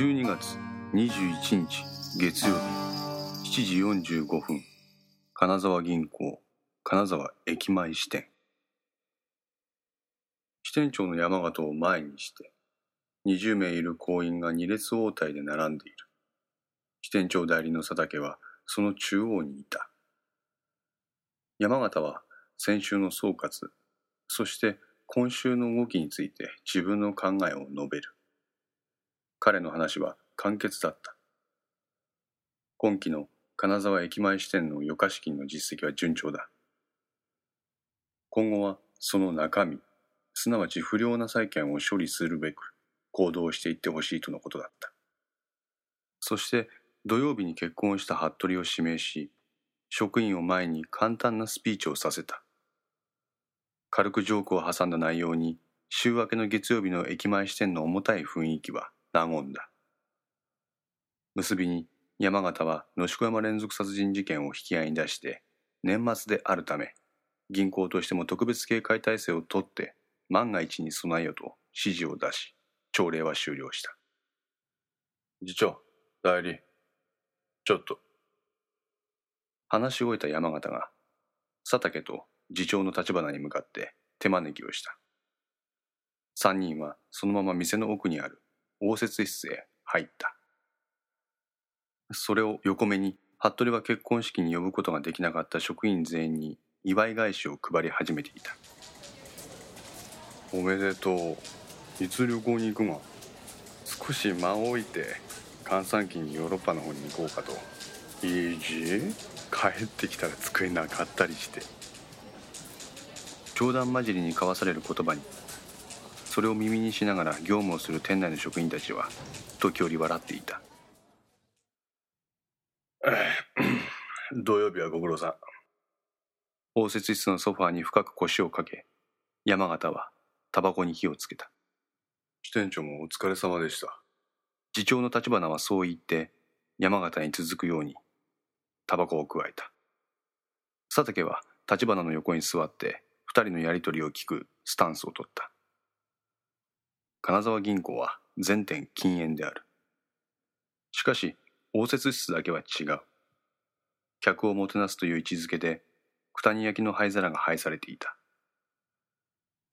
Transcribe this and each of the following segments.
12月21日月曜日7時45分金沢銀行金沢駅前支店。支店長の山形を前にして20名いる行員が二列応対で並んでいる。支店長代理の佐竹はその中央にいた。山形は先週の総括そして今週の動きについて自分の考えを述べる。彼の話は簡潔だった。今期の金沢駅前支店の余暇資金の実績は順調だ。今後はその中身すなわち不良な債権を処理するべく行動していってほしいとのことだった。そして土曜日に結婚した服部を指名し職員を前に簡単なスピーチをさせた。軽くジョークを挟んだ内容に週明けの月曜日の駅前支店の重たい雰囲気は和んだ。結びに山形は野宿山連続殺人事件を引き合いに出して年末であるため銀行としても特別警戒態勢をとって万が一に備えよと指示を出し朝礼は終了した。次長代理ちょっと。話し終えた山形が佐竹と次長の立花に向かって手招きをした。三人はそのまま店の奥にある応接室へ入った。それを横目に服部は結婚式に呼ぶことができなかった職員全員に祝い返しを配り始めていたおめでとういつ旅行に行くが少し間を置いて閑散期にヨーロッパの方に行こうかといいじ？帰ってきたら机なかったりして冗談交じりに交わされる言葉にそれを耳にしながら業務をする店内の職員たちは時折笑っていた。土曜日はご苦労さん。応接室のソファーに深く腰をかけ山形はタバコに火をつけた。支店長もお疲れ様でした。次長の立花はそう言って山形に続くようにタバコを加えた。佐竹は立花の横に座って二人のやり取りを聞くスタンスを取った金沢銀行は全店禁煙であるしかし応接室だけは違う客をもてなすという位置づけで九谷焼の灰皿が配されていた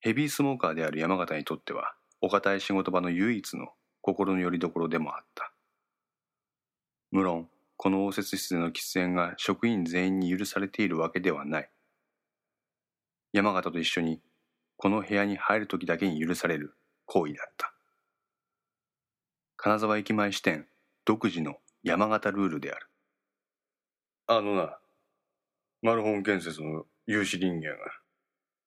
ヘビースモーカーである山形にとってはお堅い仕事場の唯一の心の拠り所でもあった無論この応接室での喫煙が職員全員に許されているわけではない山形と一緒にこの部屋に入る時だけに許される行為だった。金沢駅前支店独自の山形ルールである。あのなマルホン建設の融資人間が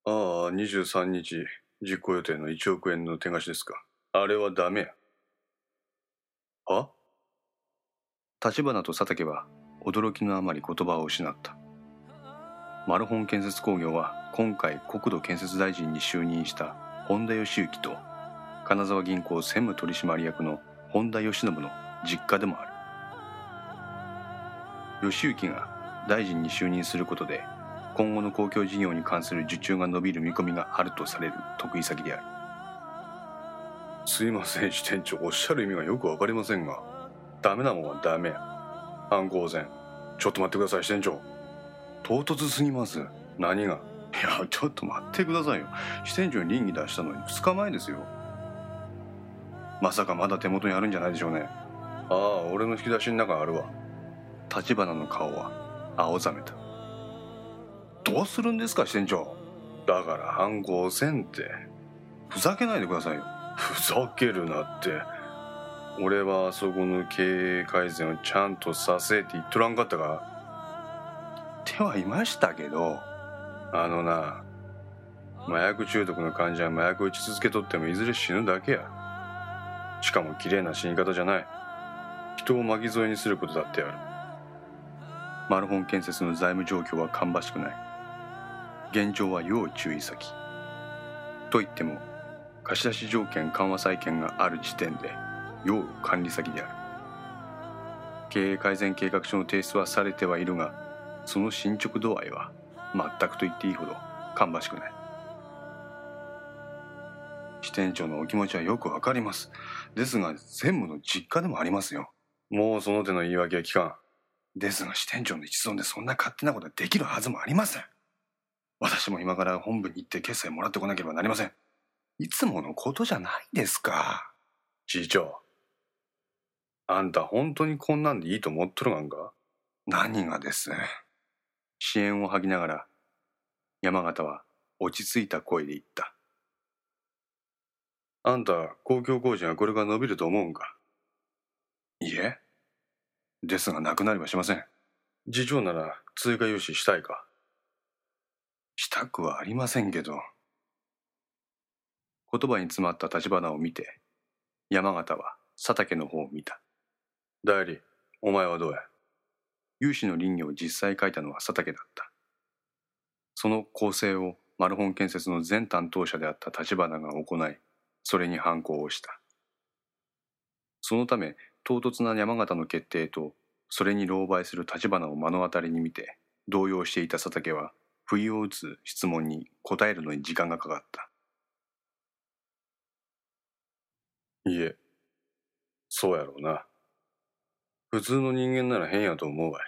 ああ23日実行予定の1億円の手貸しですか。あれはダメや。は立花と佐竹は驚きのあまり言葉を失った。マルホン建設工業は今回国土建設大臣に就任した本田義行と金沢銀行専務取締役の本田義信の実家でもある。義行が大臣に就任することで今後の公共事業に関する受注が伸びる見込みがあるとされる得意先である。すいません支店長。おっしゃる意味がよく分かりませんがダメなもんはダメ犯行前ちょっと待ってください支店長。唐突すぎます。何が？いやちょっと待ってくださいよ。支店長に倫理出したのに2日前ですよ。まさかまだ手元にあるんじゃないでしょうね。ああ俺の引き出しの中あるわ。立花の顔は青ざめた。どうするんですか支店長。だから犯行せんって。ふざけないでくださいよ。ふざけるなって。俺はあそこの経営改善をちゃんとさせって言っとらんかったか。ってはいましたけどあのな麻薬中毒の患者は麻薬を打ち続けとってもいずれ死ぬだけや。しかも綺麗な死に方じゃない。人を巻き添えにすることだってある。マルホン建設の財務状況は芳しくない。現状は要注意先。と言っても貸出条件緩和債権がある時点で要管理先である。経営改善計画書の提出はされてはいるがその進捗度合いは全くと言っていいほど芳しくない。支支店長のお気持ちはよくわかります。ですが、専務の実家でもありますよ。もうその手の言い訳は聞かん。ですが、支店長の一存でそんな勝手なことができるはずもありません。私も今から本部に行って決済もらってこなければなりません。いつものことじゃないですか。次長。あんた本当にこんなんでいいと思っとるがんか？何がです？支援を吐きながら、山形は落ち着いた声で言った。あんた、公共工事がこれから伸びると思うんか？いえ。ですが、なくなりはしません。次長なら追加融資したいか？したくはありませんけど。言葉に詰まった立花を見て、山形は佐竹の方を見た。代理、お前はどうや？融資の倫理を実際書いたのは佐竹だった。その構成をマルホン建設の前担当者であった立花が行い、それに反抗をした。そのため、唐突な山形の決定と、それに狼狽する立花を目の当たりに見て、動揺していた佐竹は、不意を打つ質問に答えるのに時間がかかった。いえ、そうやろうな。普通の人間なら変やと思うわい。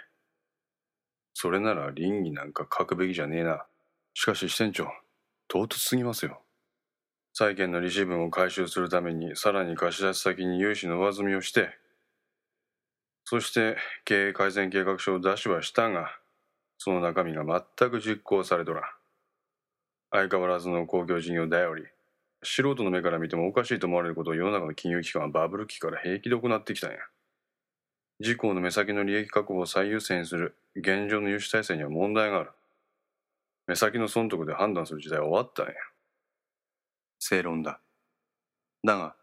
それなら倫理なんか書くべきじゃねえな。しかし支店長、唐突すぎますよ。債権の利子分を回収するためにさらに貸し出し先に融資の上積みをして、そして経営改善計画書を出しはしたが、その中身が全く実行されとらん。相変わらずの公共事業頼り、素人の目から見てもおかしいと思われることを世の中の金融機関はバブル期から平気で行ってきたんや。自公の目先の利益確保を最優先にする現状の融資体制には問題がある。目先の損得で判断する時代は終わったんや。正論だ。だが、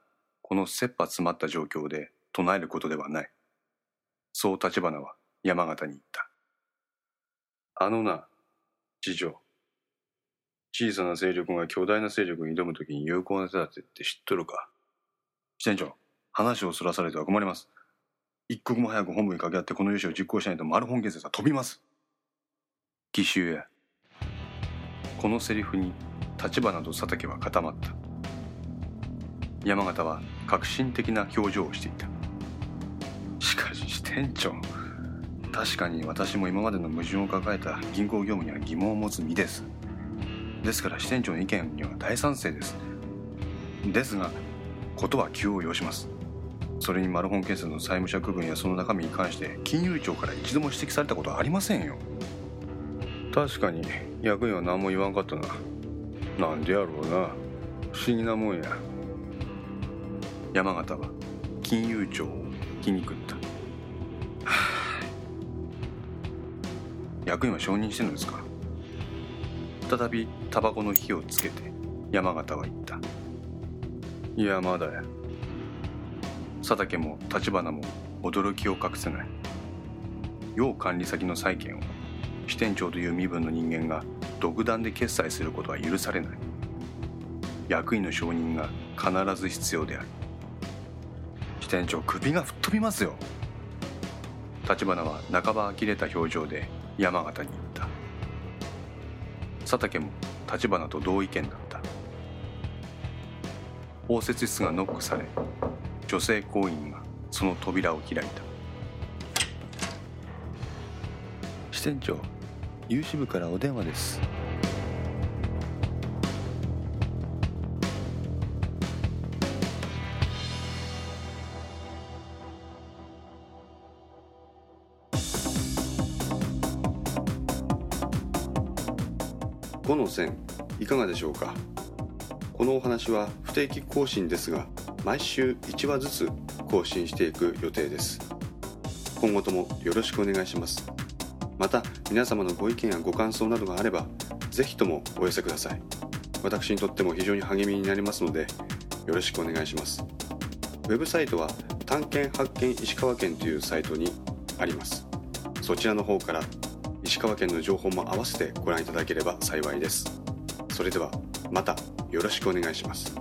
この切羽詰まった状況で唱えることではない。そう立花は山形に言った。あのな、次長。小さな勢力が巨大な勢力に挑むときに有効な手立てって知っとるか支店長、話をそらされては困ります。一刻も早く本部に掛け合ってこの融資を実行しないとマルホン建設は飛びます。奇襲や。このセリフに立花と佐竹は固まった。山形は革新的な表情をしていた。しかし支店長、確かに私も今までの矛盾を抱えた銀行業務には疑問を持つ身です。ですから支店長の意見には大賛成です。ですが、ことは急を要します。それにマルホン建設の債務者区分やその中身に関して金融庁から一度も指摘されたことはありませんよ。確かに役員は何も言わんかったな。なんでやろうな。不思議なもんや。山形は金融庁を気に食った。役員は承認してるのですか？再びタバコの火をつけて山形は言った。いや、まだや。佐竹も立花も驚きを隠せない。要管理先の債権を支店長という身分の人間が独断で決済することは許されない。役員の承認が必ず必要である。支店長、首が吹っ飛びますよ。立花は半ば呆れた表情で山形に言った。佐竹も立花と同意見だった。応接室がノックされ、女性行員がその扉を開いた。支店長、有志部からお電話です。5の線いかがでしょうか？このお話は不定期更新ですが毎週1話ずつ更新していく予定です。今後ともよろしくお願いします。また皆様のご意見やご感想などがあればぜひともお寄せください。私にとっても非常に励みになりますのでよろしくお願いします。ウェブサイトは探検発見石川県というサイトにあります。そちらの方から石川県の情報も合わせてご覧いただければ幸いです。それではまたよろしくお願いします。